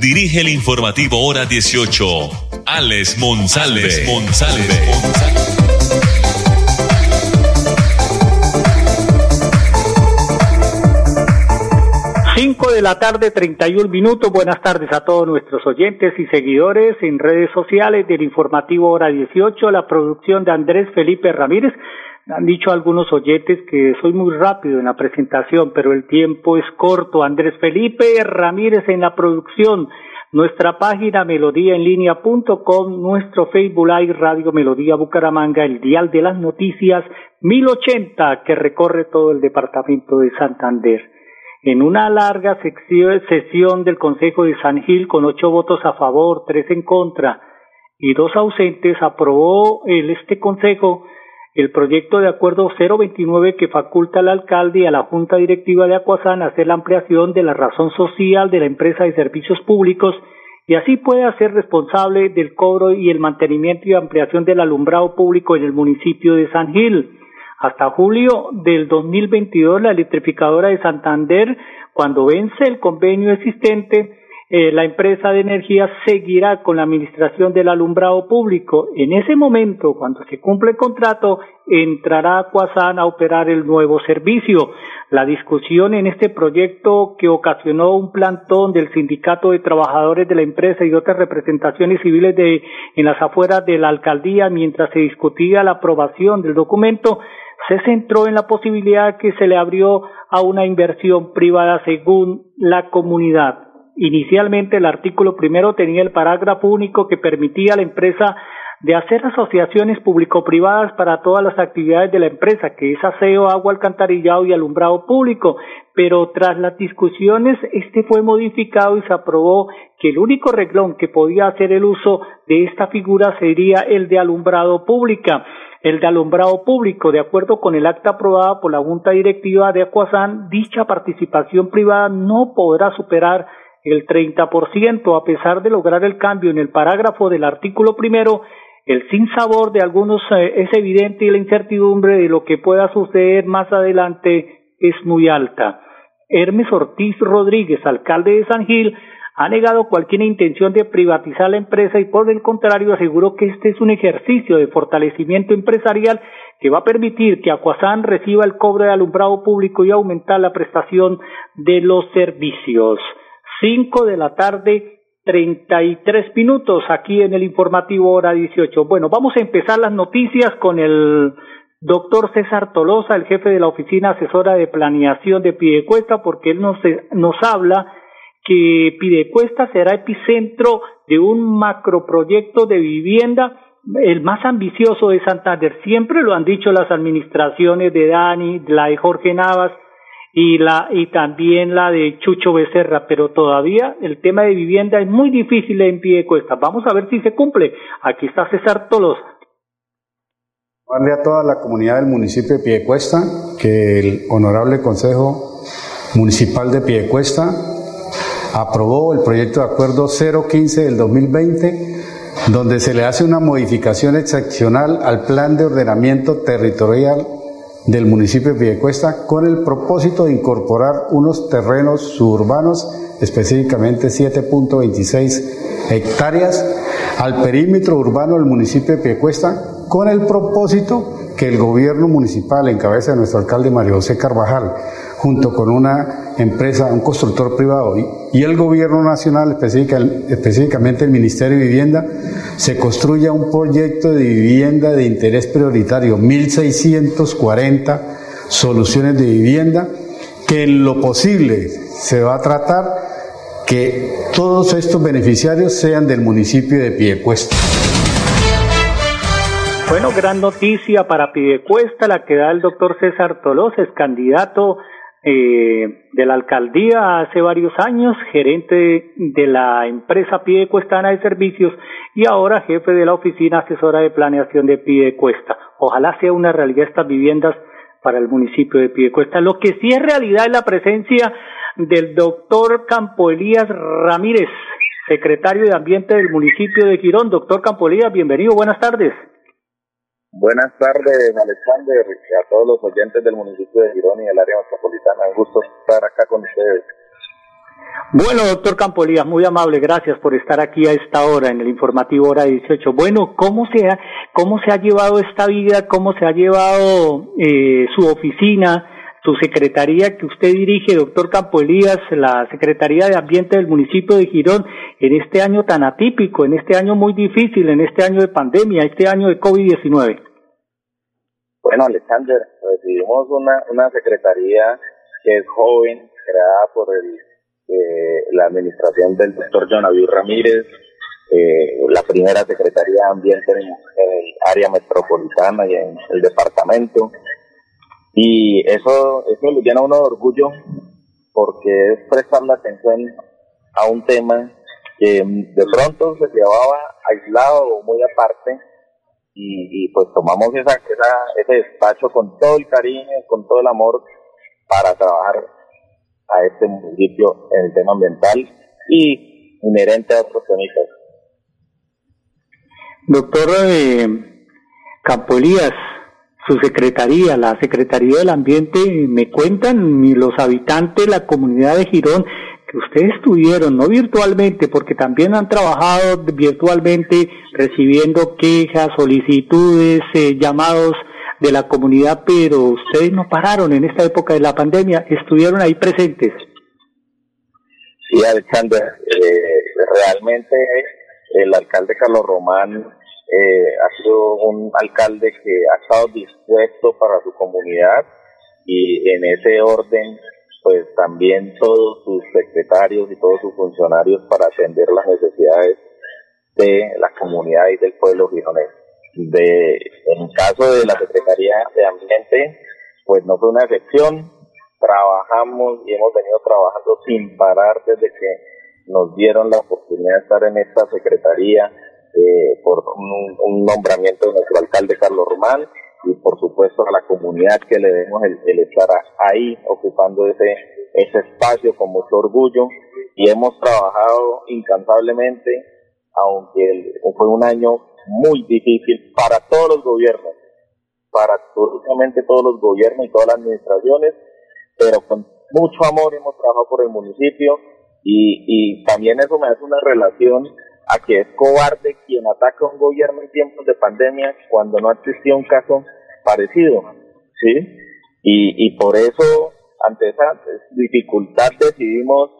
dirige el informativo Hora 18, Alex Monsalve. Alex Monsalve. 5 de la tarde, 31 minutos. Buenas tardes a todos nuestros oyentes y seguidores en redes sociales del informativo Hora 18, la producción de Andrés Felipe Ramírez. Han dicho algunos oyentes que soy muy rápido en la presentación, pero el tiempo es corto. Andrés Felipe Ramírez en la producción. Nuestra página melodíaenlínea.com, nuestro Facebook Live Radio Melodía Bucaramanga, el dial de las noticias 1080 que recorre todo el departamento de Santander en una larga sesión del Consejo de San Gil con ocho votos a favor, tres en contra y dos ausentes, aprobó el, este Consejo el proyecto de acuerdo 029 que faculta al alcalde y a la Junta Directiva de Acuazán hacer la ampliación de la razón social de la empresa de servicios públicos y así puede ser responsable del cobro y el mantenimiento y ampliación del alumbrado público en el municipio de San Gil. Hasta julio del 2022, la electrificadora de Santander, cuando vence el convenio existente, eh, la empresa de energía seguirá con la administración del alumbrado público. En ese momento, cuando se cumple el contrato, entrará Cuasán a operar el nuevo servicio. La discusión en este proyecto que ocasionó un plantón del Sindicato de Trabajadores de la empresa y otras representaciones civiles de, en las afueras de la alcaldía mientras se discutía la aprobación del documento se centró en la posibilidad que se le abrió a una inversión privada según la comunidad. Inicialmente el artículo primero tenía el parágrafo único que permitía a la empresa de hacer asociaciones público-privadas para todas las actividades de la empresa, que es aseo, agua, alcantarillado y alumbrado público, pero tras las discusiones este fue modificado y se aprobó que el único reglón que podía hacer el uso de esta figura sería el de alumbrado pública el de alumbrado público. De acuerdo con el acta aprobada por la Junta Directiva de Acuazán, dicha participación privada no podrá superar el 30%, a pesar de lograr el cambio en el parágrafo del artículo primero, el sinsabor de algunos eh, es evidente y la incertidumbre de lo que pueda suceder más adelante es muy alta. Hermes Ortiz Rodríguez, alcalde de San Gil, ha negado cualquier intención de privatizar la empresa y por el contrario aseguró que este es un ejercicio de fortalecimiento empresarial que va a permitir que Acuazán reciba el cobro de alumbrado público y aumentar la prestación de los servicios. Cinco de la tarde, treinta y tres minutos aquí en el informativo hora dieciocho. Bueno, vamos a empezar las noticias con el doctor César Tolosa, el jefe de la Oficina Asesora de Planeación de Piedecuesta, porque él nos, nos habla que Pidecuesta será epicentro de un macroproyecto de vivienda, el más ambicioso de Santander. Siempre lo han dicho las administraciones de Dani, la de Jorge Navas y la y también la de Chucho Becerra, pero todavía el tema de vivienda es muy difícil en Pidecuesta. Vamos a ver si se cumple. Aquí está César Tolosa. Darle a toda la comunidad del municipio de Piedecuesta que el honorable Consejo Municipal de Piedecuesta aprobó el proyecto de acuerdo 015 del 2020, donde se le hace una modificación excepcional al plan de ordenamiento territorial del municipio de Piedecuesta con el propósito de incorporar unos terrenos suburbanos, específicamente 7.26 hectáreas, al perímetro urbano del municipio de Piedecuesta con el propósito que el gobierno municipal, en cabeza de nuestro alcalde Mario José Carvajal, junto con una empresa, un constructor privado y el gobierno nacional, específicamente el Ministerio de Vivienda, se construya un proyecto de vivienda de interés prioritario, 1.640 soluciones de vivienda, que en lo posible se va a tratar que todos estos beneficiarios sean del municipio de Piedecuesta. Bueno, gran noticia para Piedecuesta, la que da el doctor César Tolosa, es candidato eh, de la alcaldía hace varios años, gerente de la empresa Cuestana de Servicios y ahora jefe de la oficina asesora de planeación de Cuesta. Ojalá sea una realidad estas viviendas para el municipio de Cuesta. Lo que sí es realidad es la presencia del doctor Campo Elías Ramírez, secretario de Ambiente del municipio de Girón. Doctor Campo Elías, bienvenido, buenas tardes. Buenas tardes, Alexander, a todos los oyentes del municipio de Girón y del área metropolitana. Un gusto estar acá con ustedes. Bueno, doctor Campolías, muy amable, gracias por estar aquí a esta hora en el informativo hora 18. Bueno, ¿cómo se ha, cómo se ha llevado esta vida? ¿Cómo se ha llevado eh, su oficina? su secretaría que usted dirige, doctor Campo Elías, la Secretaría de Ambiente del municipio de Girón, en este año tan atípico, en este año muy difícil, en este año de pandemia, este año de COVID-19? Bueno, Alexander, recibimos una, una secretaría que es joven, creada por el, eh, la administración del doctor John Ramírez, eh, la primera Secretaría de Ambiente en el área metropolitana y en el departamento. Y eso, eso le llena uno de orgullo porque es prestar la atención a un tema que de pronto se llevaba aislado o muy aparte y, pues tomamos esa, ese despacho con todo el cariño, con todo el amor para trabajar a este municipio en el tema ambiental y inherente a otros temas. Doctor eh, Campolías, su secretaría, la Secretaría del Ambiente, me cuentan los habitantes, la comunidad de Girón, que ustedes tuvieron, no virtualmente, porque también han trabajado virtualmente recibiendo quejas, solicitudes, eh, llamados de la comunidad, pero ustedes no pararon en esta época de la pandemia, estuvieron ahí presentes. Sí, Alexander, eh, realmente el alcalde Carlos Román eh, ha sido un alcalde que ha estado dispuesto para su comunidad y en ese orden pues también todos sus secretarios y todos sus funcionarios para atender las necesidades de la comunidad y del pueblo gironés. De, en el caso de la Secretaría de Ambiente, pues no fue una excepción, trabajamos y hemos venido trabajando sin parar desde que nos dieron la oportunidad de estar en esta Secretaría, eh, por un, nombramiento de nuestro alcalde Carlos Román y por supuesto a la comunidad que le demos el, estar ahí ocupando ese, ese espacio con mucho orgullo. Y hemos trabajado incansablemente, aunque fue un año muy difícil para todos los gobiernos, para absolutamente todos los gobiernos y todas las administraciones, pero con mucho amor hemos trabajado por el municipio y, y también eso me hace una relación a que es cobarde quien ataca a un gobierno en tiempos de pandemia cuando no existía un caso parecido, ¿sí? Y, y por eso, ante esa dificultad, decidimos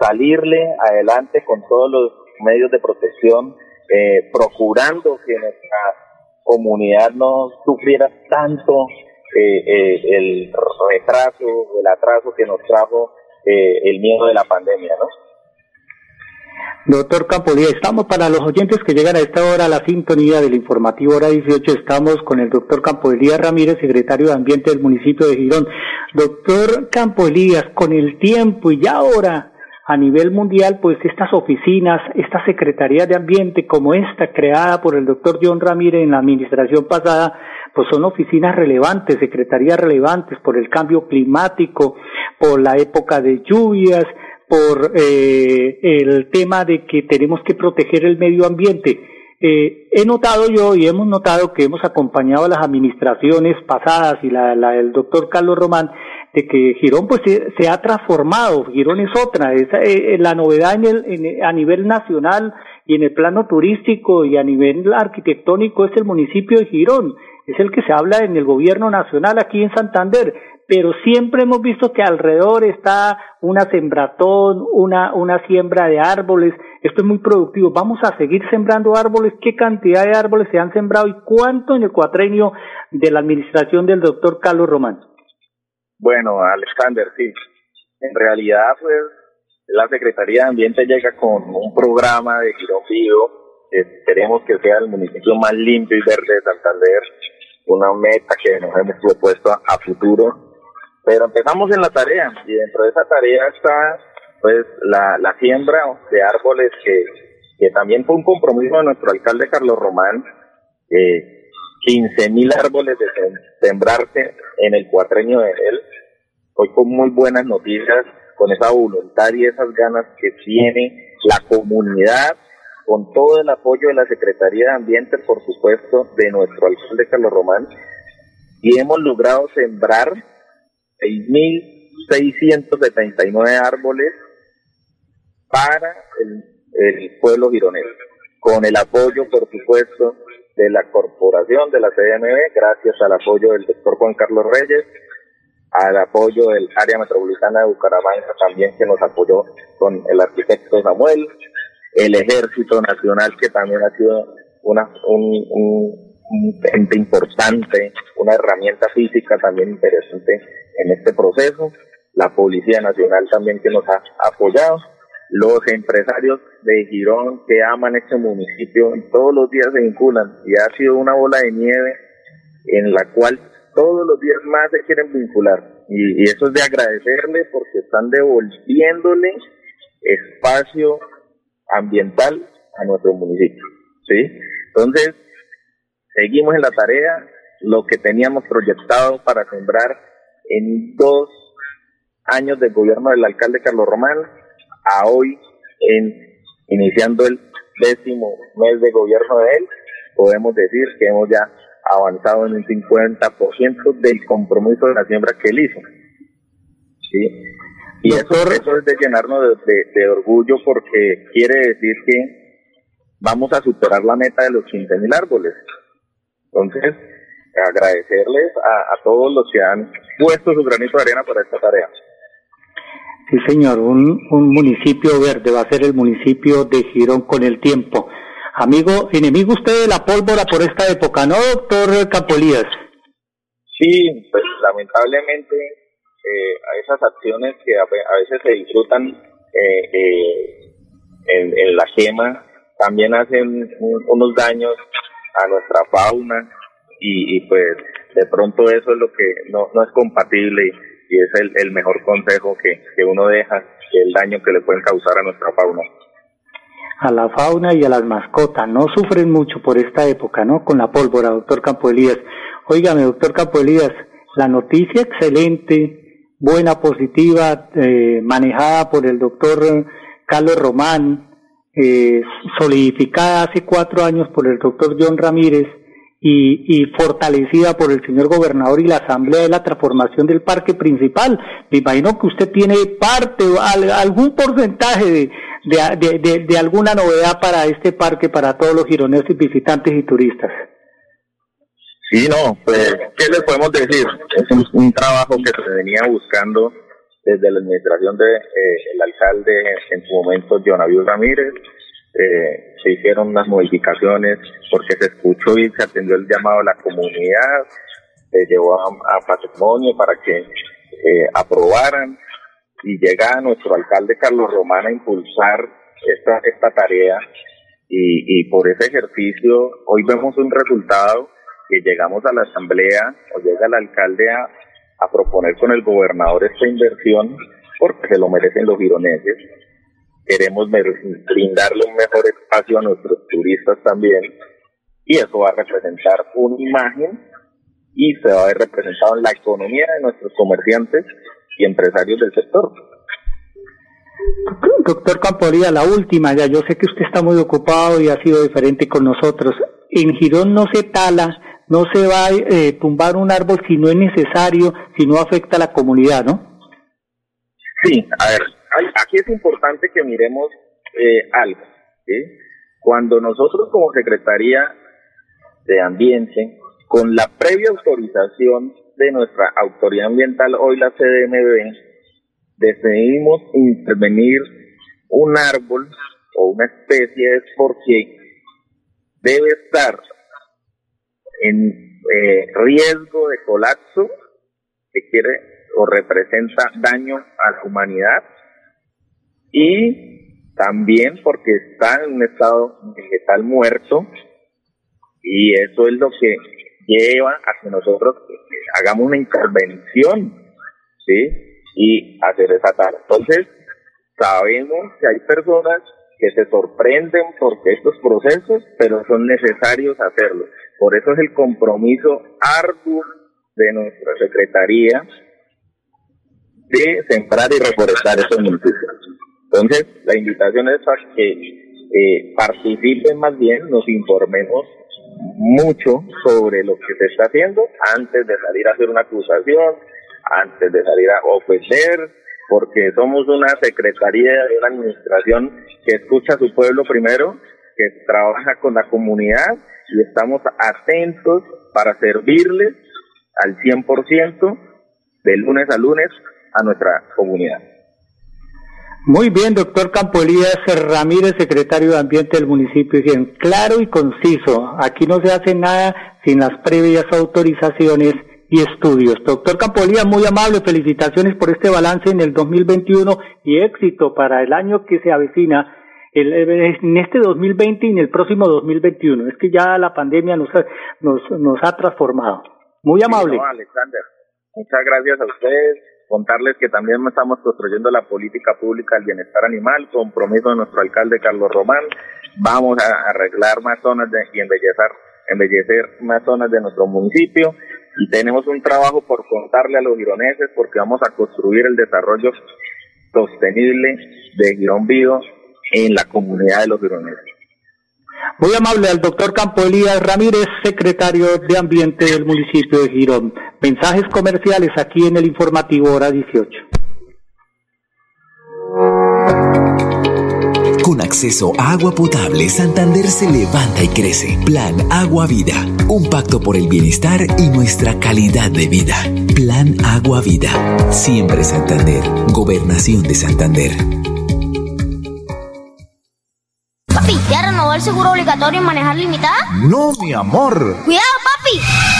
salirle adelante con todos los medios de protección, eh, procurando que nuestra comunidad no sufriera tanto eh, eh, el retraso, el atraso que nos trajo el miedo de la pandemia, ¿no? Doctor Campolía, estamos para los oyentes que llegan a esta hora a la sintonía del informativo hora 18, estamos con el doctor Campo Elías Ramírez, secretario de Ambiente del municipio de Girón. Doctor Campo Elías, con el tiempo y ya ahora a nivel mundial, pues estas oficinas, esta Secretaría de Ambiente como esta creada por el doctor John Ramírez en la administración pasada, pues son oficinas relevantes, secretarías relevantes por el cambio climático, por la época de lluvias, por eh, el tema de que tenemos que proteger el medio ambiente. Eh, he notado yo y hemos notado que hemos acompañado a las administraciones pasadas y la, la del doctor Carlos Román de que Girón pues se, ha transformado, Girón es otra, es eh, la novedad en el, a nivel nacional y en el plano turístico y a nivel arquitectónico es el municipio de Girón, es el que se habla en el gobierno nacional aquí en Santander, pero siempre hemos visto que alrededor está una sembratón, una, una siembra de árboles. Esto es muy productivo. Vamos a seguir sembrando árboles. ¿Qué cantidad de árboles se han sembrado y cuánto en el cuatrenio de la administración del doctor Carlos Román? Bueno, Alexander, sí. En realidad, pues, la Secretaría de Ambiente llega con un programa de Girón que queremos que sea el municipio más limpio y verde de Santander, una meta que nos hemos propuesto a futuro Pero empezamos en la tarea y dentro de esa tarea está pues la, la siembra de árboles que, que también fue un compromiso de nuestro alcalde Carlos Román, eh, 15 mil árboles de sembrarse en el cuatreño de él. Hoy con muy buenas noticias, con esa voluntad y esas ganas que tiene la comunidad, con todo el apoyo de la Secretaría de Ambiente, por supuesto, de nuestro alcalde Carlos Román, y hemos logrado sembrar 6.679 árboles para el, pueblo gironés, con el apoyo, por supuesto, de la corporación de la CDMB, gracias al apoyo del doctor Juan Carlos Reyes, al apoyo del área metropolitana de Bucaramanga también que nos apoyó con el arquitecto Samuel, el Ejército Nacional que también ha sido una, un, un, un ente importante, una herramienta física también interesante en este proceso, la Policía Nacional también que nos ha apoyado, los empresarios de Girón que aman este municipio y todos los días se vinculan. Y ha sido una bola de nieve en la cual todos los días más se quieren vincular. Y, y eso es de agradecerles porque están devolviéndole espacio ambiental a nuestro municipio, ¿sí? Entonces, seguimos en la tarea, lo que teníamos proyectado para sembrar en dos años del gobierno del alcalde Carlos Román, a hoy, en, iniciando el décimo mes de gobierno de él, podemos decir que hemos ya avanzado en un 50% del compromiso de la siembra que él hizo. ¿Sí? Y eso, eso es de llenarnos de, de, orgullo porque quiere decir que vamos a superar la meta de los 15 mil árboles. Entonces, agradecerles a, a todos los que han puesto su granito de arena para esta tarea. Sí, señor, un, un municipio verde va a ser el municipio de Girón con el tiempo. Amigo, enemigo usted de la pólvora por esta época, ¿no, doctor Capolías? Sí, pues lamentablemente eh, esas acciones que a, a veces se disfrutan eh, eh, en, en, la quema también hacen un, unos daños a nuestra fauna y, pues de pronto eso es lo que no, no es compatible y, es el, el, mejor consejo que, que uno deja, el daño que le pueden causar a nuestra fauna a la fauna y a las mascotas. No sufren mucho por esta época, ¿no? Con la pólvora, doctor Campo Elías. Óigame, doctor Campo Elías, la noticia excelente, buena, positiva, eh, manejada por el doctor Carlos Román, eh, solidificada hace cuatro años por el doctor John Ramírez, y, y, fortalecida por el señor gobernador y la asamblea de la transformación del parque principal. Me imagino que usted tiene parte, algún porcentaje de, de, de, alguna novedad para este parque, para todos los gironeses, visitantes y turistas. Sí, no, pues, ¿qué les podemos decir? Es un, trabajo que se venía buscando desde la administración del de, eh, alcalde en su momento, John Abiel Ramírez, eh, se hicieron unas modificaciones porque se escuchó y se atendió el llamado de la comunidad, se llevó a, patrimonio para que eh, aprobaran. Y llega nuestro alcalde Carlos Román a impulsar esta, esta tarea. Y, y por ese ejercicio hoy vemos un resultado que llegamos a la asamblea o llega el alcalde a, a proponer con el gobernador esta inversión porque se lo merecen los gironeses queremos brindarle un mejor espacio a nuestros turistas también y eso va a representar una imagen y se va a ver representado en la economía de nuestros comerciantes y empresarios del sector. Doctor Camporía, la última ya, yo sé que usted está muy ocupado y ha sido diferente con nosotros. En Girón no se tala, no se va a eh, tumbar un árbol si no es necesario, si no afecta a la comunidad, ¿no? Sí, a ver, aquí es importante que miremos eh, algo. Cuando nosotros como Secretaría de Ambiente, con la previa autorización de nuestra autoridad ambiental, hoy la CDMB, decidimos intervenir un árbol o una especie es porque debe estar en eh, riesgo de colapso, que quiere o representa daño a la humanidad, y también porque está en un estado vegetal muerto y eso es lo que lleva a que nosotros hagamos una intervención ¿sí? Y hacer esa tarea. Entonces, sabemos que hay personas que se sorprenden porque estos procesos, pero son necesarios hacerlo. Por eso es el compromiso arduo de nuestra Secretaría de sembrar y reforestar esos municipios. Entonces, la invitación es a que eh, participen más bien, nos informemos mucho sobre lo que se está haciendo antes de salir a hacer una acusación, antes de salir a ofrecer, porque somos una secretaría de una administración que escucha a su pueblo primero, que trabaja con la comunidad y estamos atentos para servirles al 100% de lunes a lunes a nuestra comunidad. Muy bien, doctor Campolías Ramírez, secretario de Ambiente del municipio. Bien, claro y conciso. Aquí no se hace nada sin las previas autorizaciones y estudios. Doctor Campolías, muy amable, felicitaciones por este balance en el 2021 y éxito para el año que se avecina en este 2020 y en el próximo 2021. Es que ya la pandemia nos ha, nos, nos ha transformado. Muy amable. Alexander, muchas gracias a ustedes contarles que también estamos construyendo la política pública del bienestar animal, compromiso de nuestro alcalde Carlos Román, vamos a arreglar más zonas y embellecer, embellecer más zonas de nuestro municipio y tenemos un trabajo por contarle a los gironeses porque vamos a construir el desarrollo sostenible de Girón Vivo en la comunidad de los gironeses. Muy amable al doctor Campo Elías Ramírez, secretario de Ambiente del municipio de Girón. Mensajes comerciales aquí en el informativo hora 18. Con acceso a agua potable, Santander se levanta y crece. Plan Agua Vida. Un pacto por el bienestar y nuestra calidad de vida. Plan Agua Vida. Siempre Santander. Gobernación de Santander. Seguro obligatorio en manejar limitada? No, mi amor. Cuidado, papi.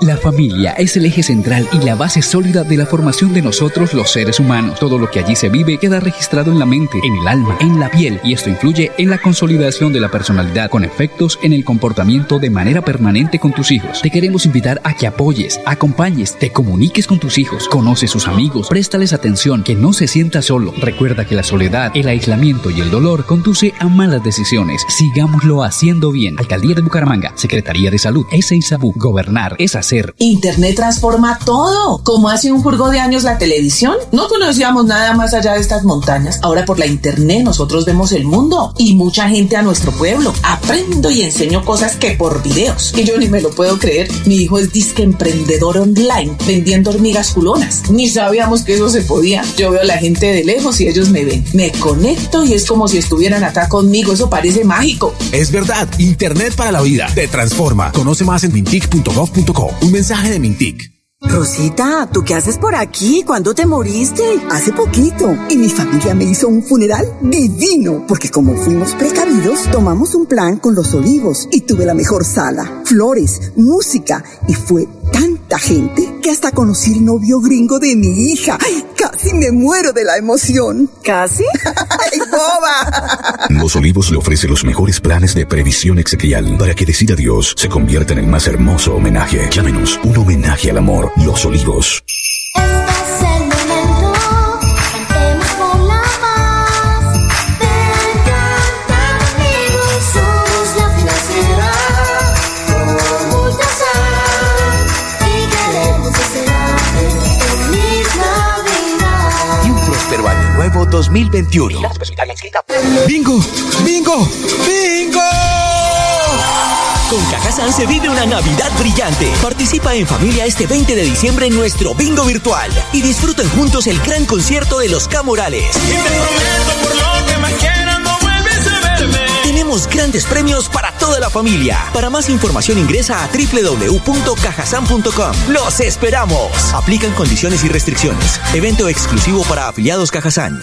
La familia es el eje central y la base sólida de la formación de nosotros los seres humanos. Todo lo que allí se vive queda registrado en la mente, en el alma, en la piel y esto influye en la consolidación de la personalidad con efectos en el comportamiento de manera permanente con tus hijos. Te queremos invitar a que apoyes, acompañes, te comuniques con tus hijos, conoce sus amigos, préstales atención, que no se sienta solo. Recuerda que la soledad, el aislamiento y el dolor conduce a malas decisiones. Sigámoslo haciendo bien. Alcaldía de Bucaramanga, Secretaría de Salud, S. Gobernar es hacer. Internet transforma todo. Como hace un jurgo de años la televisión, no conocíamos nada más allá de estas montañas. Ahora por la internet nosotros vemos el mundo y mucha gente a nuestro pueblo. Aprendo y enseño cosas que por videos, que yo ni me lo puedo creer. Mi hijo es disque emprendedor online, vendiendo hormigas culonas. Ni sabíamos que eso se podía. Yo veo a la gente de lejos y ellos me ven. Me conecto y es como si estuvieran acá conmigo. Eso parece mágico. Es verdad, Internet para la vida te transforma. Conoce más en mintic.gov.co. Un mensaje de Mintic. Rosita, ¿tú qué haces por aquí? ¿Cuándo te moriste? Hace poquito. Y mi familia me hizo un funeral divino, porque como fuimos precavidos, tomamos un plan con los olivos y tuve la mejor sala, flores, música y fue tanta gente que hasta conocí el novio gringo de mi hija. ¡Ay, casi me muero de la emoción! ¿Casi? ¡Ay, boba! Los Olivos le ofrece los mejores planes de previsión exequial para que decida Dios se convierta en el más hermoso homenaje. Llámenos un homenaje al amor. Los Olivos. 2021. ¡Bingo! ¡Bingo! ¡Bingo! Con Cajazán se vive una Navidad brillante. Participa en familia este 20 de diciembre en nuestro bingo virtual y disfruten juntos el gran concierto de los Camorales. Tenemos grandes premios para toda la familia. Para más información ingresa a www.cajasan.com. ¡Los esperamos! Aplican condiciones y restricciones. Evento exclusivo para afiliados Cajazán.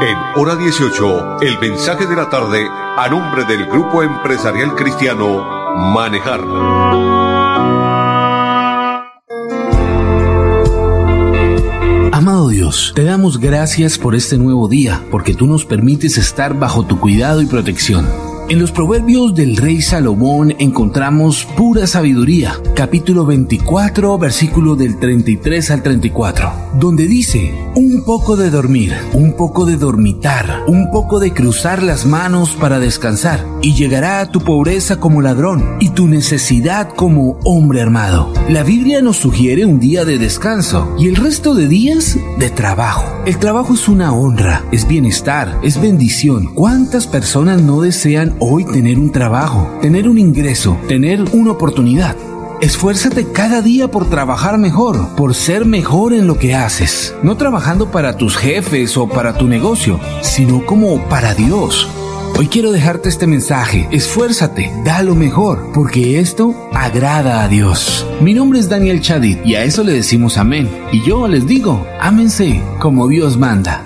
En hora 18, el mensaje de la tarde a nombre del Grupo Empresarial Cristiano Manejar. Amado Dios, te damos gracias por este nuevo día, porque tú nos permites estar bajo tu cuidado y protección. En los proverbios del rey Salomón encontramos pura sabiduría, capítulo 24, versículo del 33 al 34, donde dice, un poco de dormir, un poco de dormitar, un poco de cruzar las manos para descansar, y llegará a tu pobreza como ladrón y tu necesidad como hombre armado. La Biblia nos sugiere un día de descanso y el resto de días de trabajo. El trabajo es una honra, es bienestar, es bendición. ¿Cuántas personas no desean hoy tener un trabajo, tener un ingreso, tener una oportunidad. Esfuérzate cada día por trabajar mejor, por ser mejor en lo que haces, no trabajando para tus jefes o para tu negocio, sino como para Dios. Hoy quiero dejarte este mensaje, esfuérzate, da lo mejor, porque esto agrada a Dios. Mi nombre es Daniel Chadid y a eso le decimos amén. Y yo les digo, ámense como Dios manda.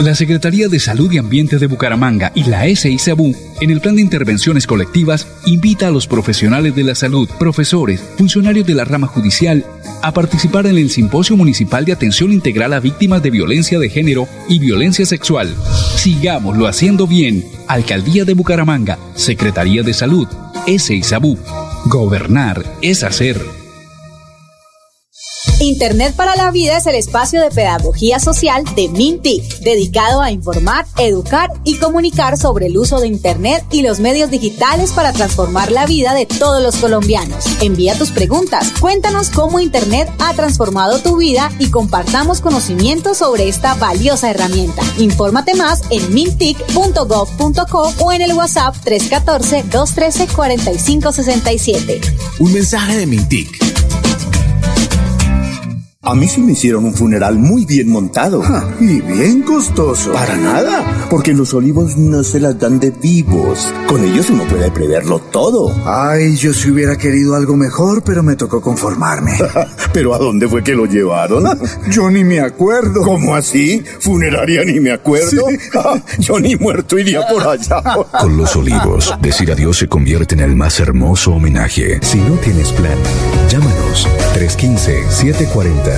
La Secretaría de Salud y Ambiente de Bucaramanga y la SICABU, en el plan de intervenciones colectivas, invita a los profesionales de la salud, profesores, funcionarios de la rama judicial, a participar en el Simposio Municipal de Atención Integral a Víctimas de Violencia de Género y Violencia Sexual. Sigámoslo haciendo bien. Alcaldía de Bucaramanga, Secretaría de Salud, SICABU. Gobernar es hacer. Internet para la Vida es el espacio de pedagogía social de Mintic, dedicado a informar, educar y comunicar sobre el uso de Internet y los medios digitales para transformar la vida de todos los colombianos. Envía tus preguntas, cuéntanos cómo Internet ha transformado tu vida y compartamos conocimientos sobre esta valiosa herramienta. Infórmate más en mintic.gov.co o en el WhatsApp 314-213-4567. Un mensaje de Mintic. A mí sí me hicieron un funeral muy bien montado. y bien costoso. Para nada, porque los olivos no se las dan de vivos. Con ellos uno puede preverlo todo. Ay, yo si hubiera querido algo mejor, pero me tocó conformarme. ¿Pero a dónde fue que lo llevaron? yo ni me acuerdo. ¿Cómo así? ¿Funeraria ni me acuerdo? yo ni muerto iría por allá. Con los olivos, decir adiós se convierte en el más hermoso homenaje. Si no tienes plan, llámanos 315-740.